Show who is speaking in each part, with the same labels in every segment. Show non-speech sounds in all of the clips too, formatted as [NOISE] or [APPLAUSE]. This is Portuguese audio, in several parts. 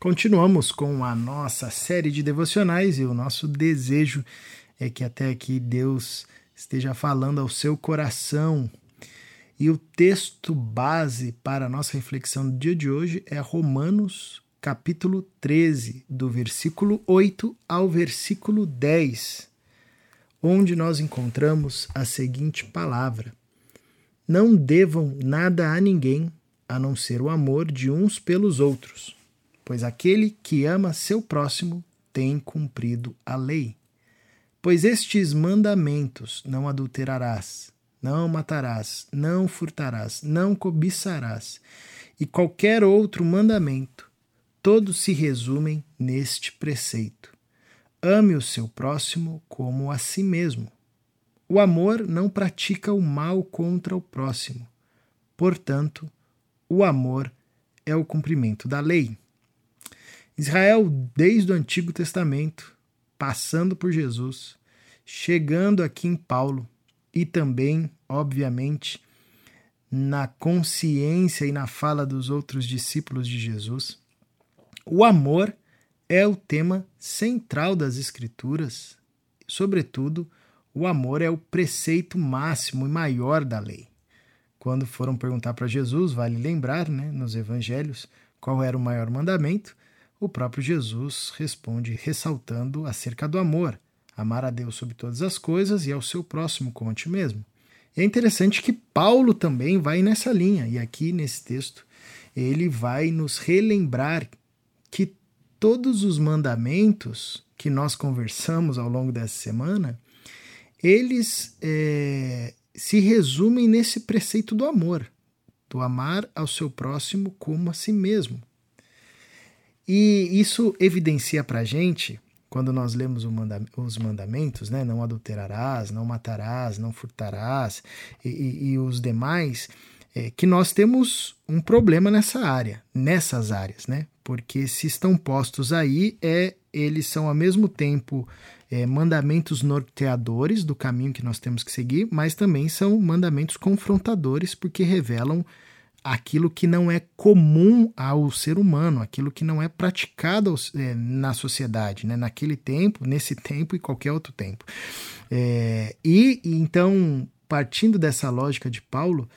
Speaker 1: Continuamos com a nossa série de devocionais e o nosso desejo é que até aqui Deus esteja falando ao seu coração. E o texto base para a nossa reflexão do dia de hoje é Romanos, capítulo 13, do versículo 8 ao versículo 10, onde nós encontramos a seguinte palavra: Não devam nada a ninguém a não ser o amor de uns pelos outros pois aquele que ama seu próximo tem cumprido a lei. Pois estes mandamentos: não adulterarás, não matarás, não furtarás, não cobiçarás, e qualquer outro mandamento, todos se resumem neste preceito: ame o seu próximo como a si mesmo. O amor não pratica o mal contra o próximo. Portanto, o amor é o cumprimento da lei. Israel, desde o Antigo Testamento, passando por Jesus, chegando aqui em Paulo e também, obviamente, na consciência e na fala dos outros discípulos de Jesus, o amor é o tema central das Escrituras, sobretudo, o amor é o preceito máximo e maior da lei. Quando foram perguntar para Jesus, vale lembrar, né, nos evangelhos, qual era o maior mandamento, o próprio Jesus responde ressaltando acerca do amor, amar a Deus sobre todas as coisas e ao seu próximo como a ti mesmo. É interessante que Paulo também vai nessa linha, e aqui nesse texto ele vai nos relembrar que todos os mandamentos que nós conversamos ao longo dessa semana, eles é, se resumem nesse preceito do amor, do amar ao seu próximo como a si mesmo. E isso evidencia para a gente, quando nós lemos manda os mandamentos, né? não adulterarás, não matarás, não furtarás e, e, e os demais, é, que nós temos um problema nessa área, nessas áreas, né? Porque se estão postos aí, é, eles são ao mesmo tempo é, mandamentos norteadores do caminho que nós temos que seguir, mas também são mandamentos confrontadores, porque revelam aquilo que não é comum ao ser humano, aquilo que não é praticado é, na sociedade, né? naquele tempo, nesse tempo e qualquer outro tempo. É, e então, partindo dessa lógica de Paulo,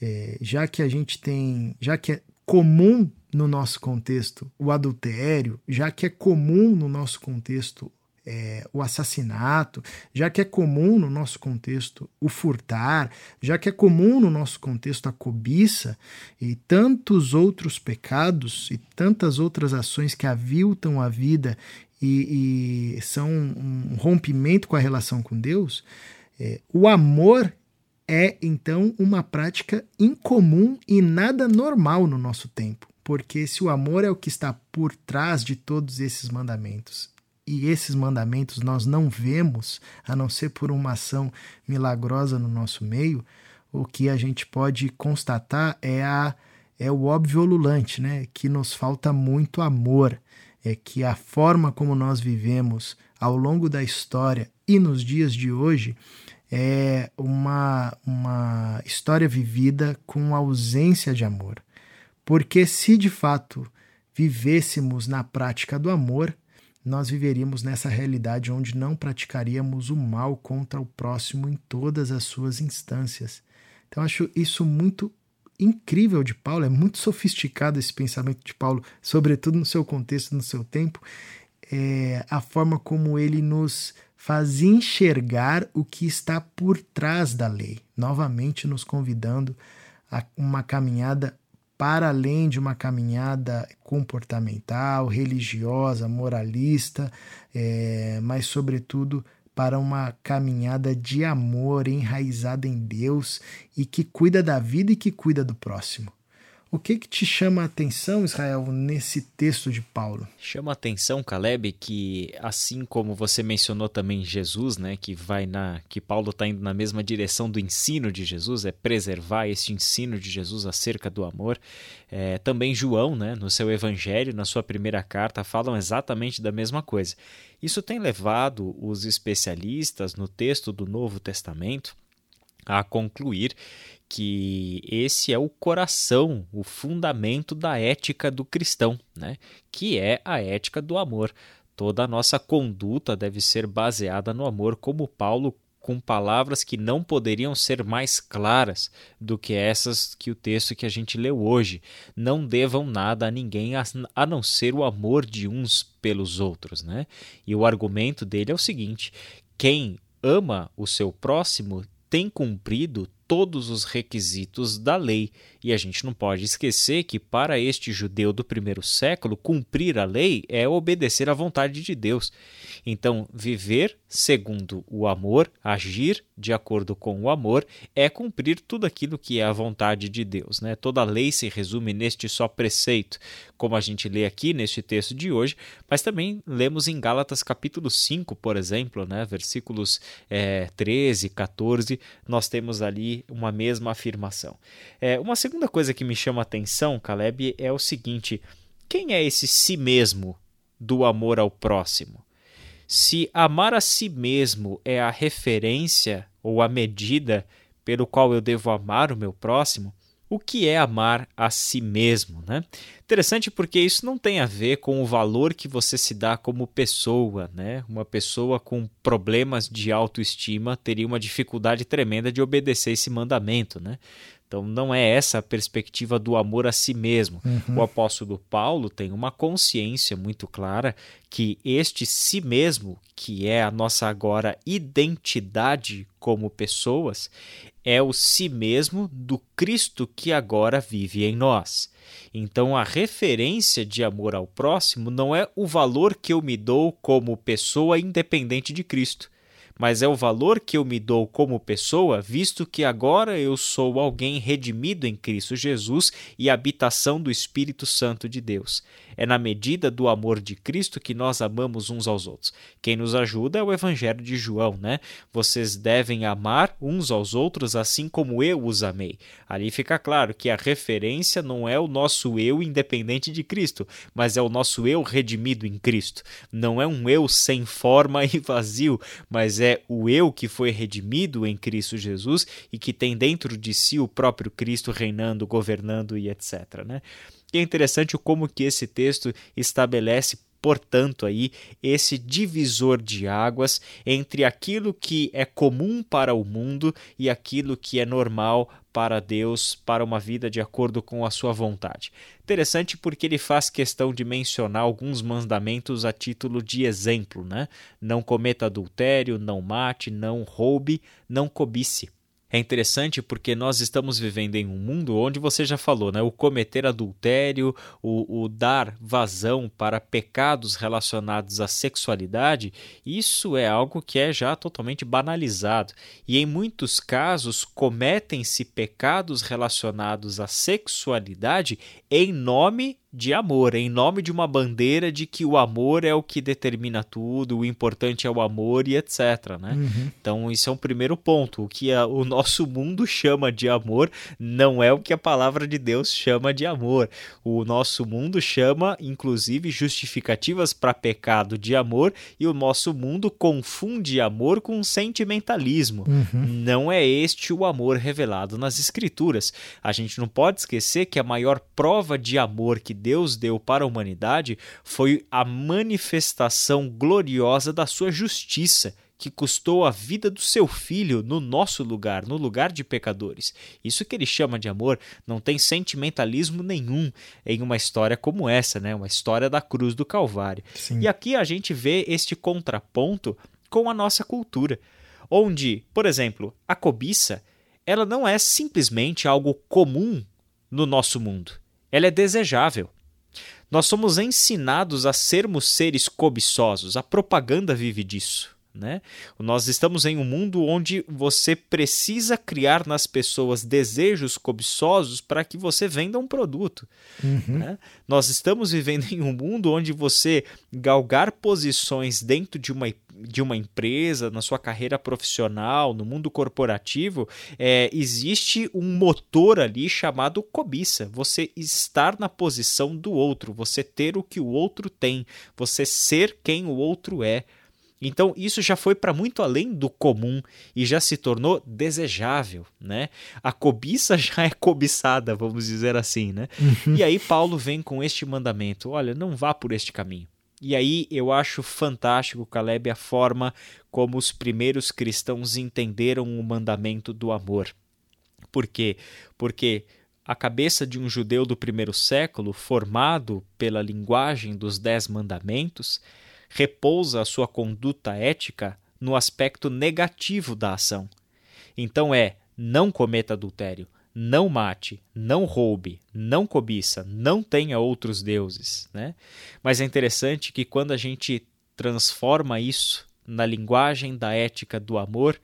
Speaker 1: é, já que a gente tem, já que é comum no nosso contexto o adultério, já que é comum no nosso contexto é, o assassinato, já que é comum no nosso contexto o furtar, já que é comum no nosso contexto a cobiça e tantos outros pecados e tantas outras ações que aviltam a vida e, e são um rompimento com a relação com Deus, é, o amor é então uma prática incomum e nada normal no nosso tempo. Porque se o amor é o que está por trás de todos esses mandamentos e esses mandamentos nós não vemos, a não ser por uma ação milagrosa no nosso meio, o que a gente pode constatar é, a, é o óbvio olulante, né? que nos falta muito amor, é que a forma como nós vivemos ao longo da história e nos dias de hoje é uma, uma história vivida com ausência de amor. Porque se de fato vivêssemos na prática do amor, nós viveríamos nessa realidade onde não praticaríamos o mal contra o próximo em todas as suas instâncias. Então, acho isso muito incrível de Paulo, é muito sofisticado esse pensamento de Paulo, sobretudo no seu contexto, no seu tempo, é a forma como ele nos faz enxergar o que está por trás da lei, novamente nos convidando a uma caminhada para além de uma caminhada comportamental, religiosa, moralista, é, mas, sobretudo, para uma caminhada de amor enraizada em Deus e que cuida da vida e que cuida do próximo. O que, que te chama a atenção, Israel, nesse texto de Paulo?
Speaker 2: Chama a atenção, Caleb, que assim como você mencionou também Jesus, né, que vai na que Paulo está indo na mesma direção do ensino de Jesus, é preservar esse ensino de Jesus acerca do amor. É, também João, né, no seu Evangelho, na sua primeira carta, falam exatamente da mesma coisa. Isso tem levado os especialistas no texto do Novo Testamento a concluir que esse é o coração, o fundamento da ética do cristão, né? que é a ética do amor. Toda a nossa conduta deve ser baseada no amor, como Paulo com palavras que não poderiam ser mais claras do que essas que o texto que a gente leu hoje. Não devam nada a ninguém a não ser o amor de uns pelos outros, né? E o argumento dele é o seguinte: quem ama o seu próximo tem cumprido todos os requisitos da lei. E a gente não pode esquecer que, para este judeu do primeiro século, cumprir a lei é obedecer à vontade de Deus. Então, viver segundo o amor, agir de acordo com o amor, é cumprir tudo aquilo que é a vontade de Deus. Né? Toda a lei se resume neste só preceito, como a gente lê aqui neste texto de hoje, mas também lemos em Gálatas capítulo 5, por exemplo, né? versículos é, 13, 14, nós temos ali uma mesma afirmação. É, uma segunda coisa que me chama a atenção, Caleb, é o seguinte: quem é esse si mesmo do amor ao próximo? Se amar a si mesmo é a referência ou a medida pelo qual eu devo amar o meu próximo, o que é amar a si mesmo, né? Interessante porque isso não tem a ver com o valor que você se dá como pessoa, né? Uma pessoa com problemas de autoestima teria uma dificuldade tremenda de obedecer esse mandamento, né? Então não é essa a perspectiva do amor a si mesmo. Uhum. O apóstolo Paulo tem uma consciência muito clara que este si mesmo, que é a nossa agora identidade como pessoas, é o si mesmo do Cristo que agora vive em nós. Então a referência de amor ao próximo não é o valor que eu me dou como pessoa independente de Cristo mas é o valor que eu me dou como pessoa, visto que agora eu sou alguém redimido em Cristo Jesus e habitação do Espírito Santo de Deus. É na medida do amor de Cristo que nós amamos uns aos outros. Quem nos ajuda é o Evangelho de João, né? Vocês devem amar uns aos outros assim como eu os amei. Ali fica claro que a referência não é o nosso eu independente de Cristo, mas é o nosso eu redimido em Cristo. Não é um eu sem forma [LAUGHS] e vazio, mas é o eu que foi redimido em Cristo Jesus e que tem dentro de si o próprio Cristo reinando, governando e etc. Né? E é interessante como que esse texto estabelece portanto aí esse divisor de águas entre aquilo que é comum para o mundo e aquilo que é normal para Deus, para uma vida de acordo com a sua vontade. Interessante porque ele faz questão de mencionar alguns mandamentos a título de exemplo, né? Não cometa adultério, não mate, não roube, não cobice. É interessante porque nós estamos vivendo em um mundo onde você já falou, né? O cometer adultério, o, o, dar vazão para pecados relacionados à sexualidade, isso é algo que é já totalmente banalizado. E em muitos casos cometem-se pecados relacionados à sexualidade em nome de amor, em nome de uma bandeira de que o amor é o que determina tudo, o importante é o amor e etc. Né? Uhum. Então, isso é um primeiro ponto. O que a, o nosso mundo chama de amor não é o que a palavra de Deus chama de amor. O nosso mundo chama, inclusive, justificativas para pecado de amor e o nosso mundo confunde amor com sentimentalismo. Uhum. Não é este o amor revelado nas Escrituras. A gente não pode esquecer que a maior prova de amor que Deus deu para a humanidade foi a manifestação gloriosa da sua justiça, que custou a vida do seu filho no nosso lugar, no lugar de pecadores. Isso que ele chama de amor não tem sentimentalismo nenhum em uma história como essa, né? Uma história da cruz do Calvário. Sim. E aqui a gente vê este contraponto com a nossa cultura, onde, por exemplo, a cobiça, ela não é simplesmente algo comum no nosso mundo ela é desejável. Nós somos ensinados a sermos seres cobiçosos, a propaganda vive disso. Né? Nós estamos em um mundo onde você precisa criar nas pessoas desejos cobiçosos para que você venda um produto. Uhum. Né? Nós estamos vivendo em um mundo onde você galgar posições dentro de uma de uma empresa, na sua carreira profissional, no mundo corporativo, é, existe um motor ali chamado cobiça. Você estar na posição do outro, você ter o que o outro tem, você ser quem o outro é. Então, isso já foi para muito além do comum e já se tornou desejável, né? A cobiça [LAUGHS] já é cobiçada, vamos dizer assim, né? Uhum. E aí Paulo vem com este mandamento: olha, não vá por este caminho. E aí eu acho fantástico, Caleb, a forma como os primeiros cristãos entenderam o mandamento do amor. Por quê? Porque a cabeça de um judeu do primeiro século, formado pela linguagem dos Dez Mandamentos, repousa a sua conduta ética no aspecto negativo da ação. Então é: não cometa adultério, não mate, não roube, não cobiça, não tenha outros deuses. Né? Mas é interessante que quando a gente transforma isso na linguagem da ética do amor,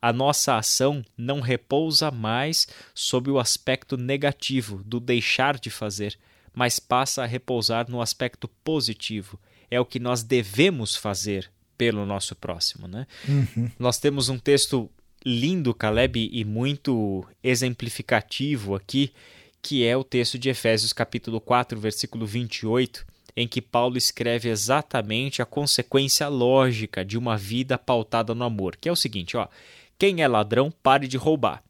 Speaker 2: a nossa ação não repousa mais sob o aspecto negativo do deixar de fazer, mas passa a repousar no aspecto positivo. É o que nós devemos fazer pelo nosso próximo. Né? Uhum. Nós temos um texto lindo, Caleb, e muito exemplificativo aqui, que é o texto de Efésios capítulo 4, versículo 28, em que Paulo escreve exatamente a consequência lógica de uma vida pautada no amor, que é o seguinte, ó: quem é ladrão, pare de roubar.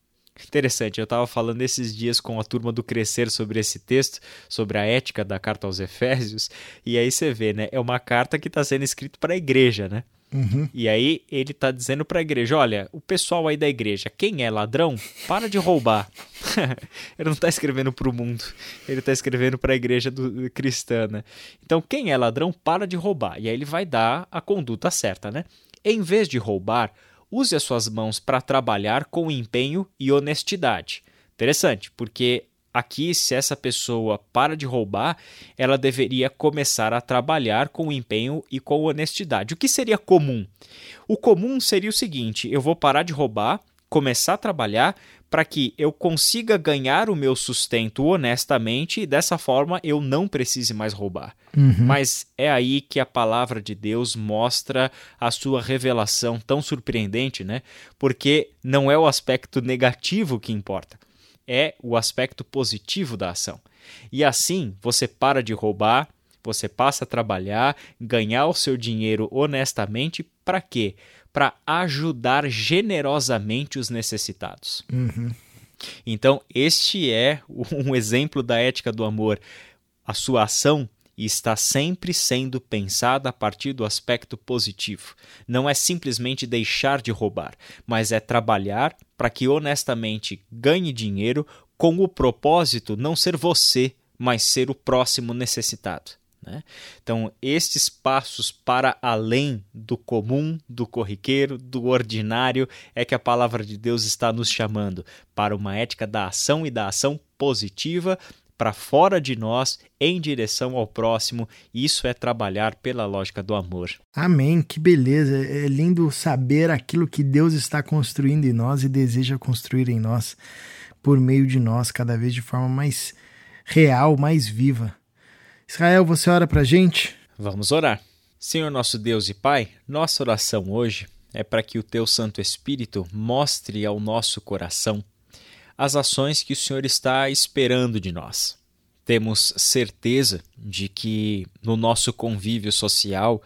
Speaker 2: Interessante, eu estava falando esses dias com a turma do Crescer sobre esse texto, sobre a ética da carta aos Efésios, e aí você vê, né? É uma carta que está sendo escrita para a igreja, né? Uhum. E aí ele tá dizendo para a igreja: olha, o pessoal aí da igreja, quem é ladrão, para de roubar. [LAUGHS] ele não está escrevendo para o mundo, ele está escrevendo para a igreja do, cristã. Né? Então, quem é ladrão, para de roubar. E aí ele vai dar a conduta certa, né? Em vez de roubar, use as suas mãos para trabalhar com empenho e honestidade. Interessante, porque Aqui, se essa pessoa para de roubar, ela deveria começar a trabalhar com empenho e com honestidade. O que seria comum? O comum seria o seguinte: eu vou parar de roubar, começar a trabalhar para que eu consiga ganhar o meu sustento honestamente e dessa forma eu não precise mais roubar. Uhum. Mas é aí que a palavra de Deus mostra a sua revelação tão surpreendente, né? Porque não é o aspecto negativo que importa é o aspecto positivo da ação. E assim você para de roubar, você passa a trabalhar, ganhar o seu dinheiro honestamente, para quê? Para ajudar generosamente os necessitados. Uhum. Então, este é [LAUGHS] um exemplo da ética do amor. A sua ação está sempre sendo pensada a partir do aspecto positivo. Não é simplesmente deixar de roubar, mas é trabalhar para que honestamente ganhe dinheiro com o propósito não ser você, mas ser o próximo necessitado. Né? Então, estes passos para além do comum, do corriqueiro, do ordinário, é que a palavra de Deus está nos chamando para uma ética da ação e da ação positiva para fora de nós em direção ao próximo. Isso é trabalhar pela lógica do amor.
Speaker 1: Amém. Que beleza. É lindo saber aquilo que Deus está construindo em nós e deseja construir em nós por meio de nós, cada vez de forma mais real, mais viva. Israel, você ora para gente?
Speaker 2: Vamos orar. Senhor nosso Deus e Pai, nossa oração hoje é para que o Teu Santo Espírito mostre ao nosso coração as ações que o Senhor está esperando de nós. Temos certeza de que no nosso convívio social,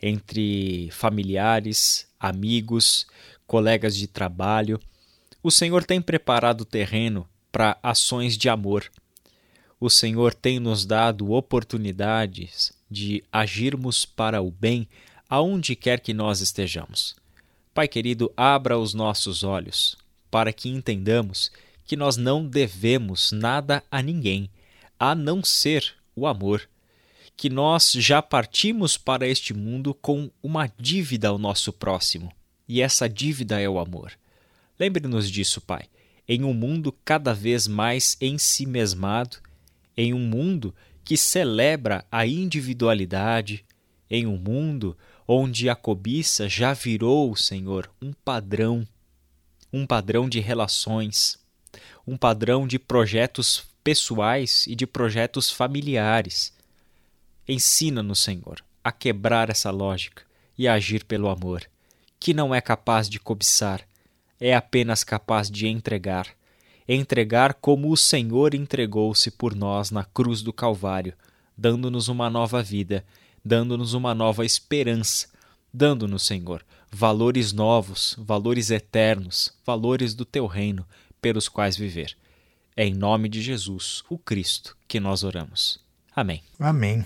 Speaker 2: entre familiares, amigos, colegas de trabalho, o Senhor tem preparado o terreno para ações de amor. O Senhor tem nos dado oportunidades de agirmos para o bem aonde quer que nós estejamos. Pai querido, abra os nossos olhos para que entendamos que nós não devemos nada a ninguém, a não ser o amor, que nós já partimos para este mundo com uma dívida ao nosso próximo, e essa dívida é o amor. Lembre-nos disso, Pai, em um mundo cada vez mais ensimesmado, em um mundo que celebra a individualidade, em um mundo onde a cobiça já virou, Senhor, um padrão, um padrão de relações, um padrão de projetos pessoais e de projetos familiares. Ensina-nos, Senhor, a quebrar essa lógica e a agir pelo amor, que não é capaz de cobiçar, é apenas capaz de entregar. Entregar como o Senhor entregou-se por nós na cruz do Calvário, dando-nos uma nova vida, dando-nos uma nova esperança, dando-nos, Senhor, valores novos, valores eternos, valores do teu reino, pelos quais viver. É em nome de Jesus, o Cristo, que nós oramos. Amém.
Speaker 1: Amém.